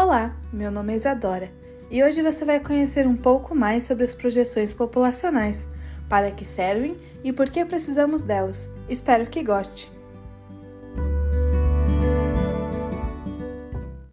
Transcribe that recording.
Olá, meu nome é Isadora e hoje você vai conhecer um pouco mais sobre as projeções populacionais, para que servem e por que precisamos delas. Espero que goste!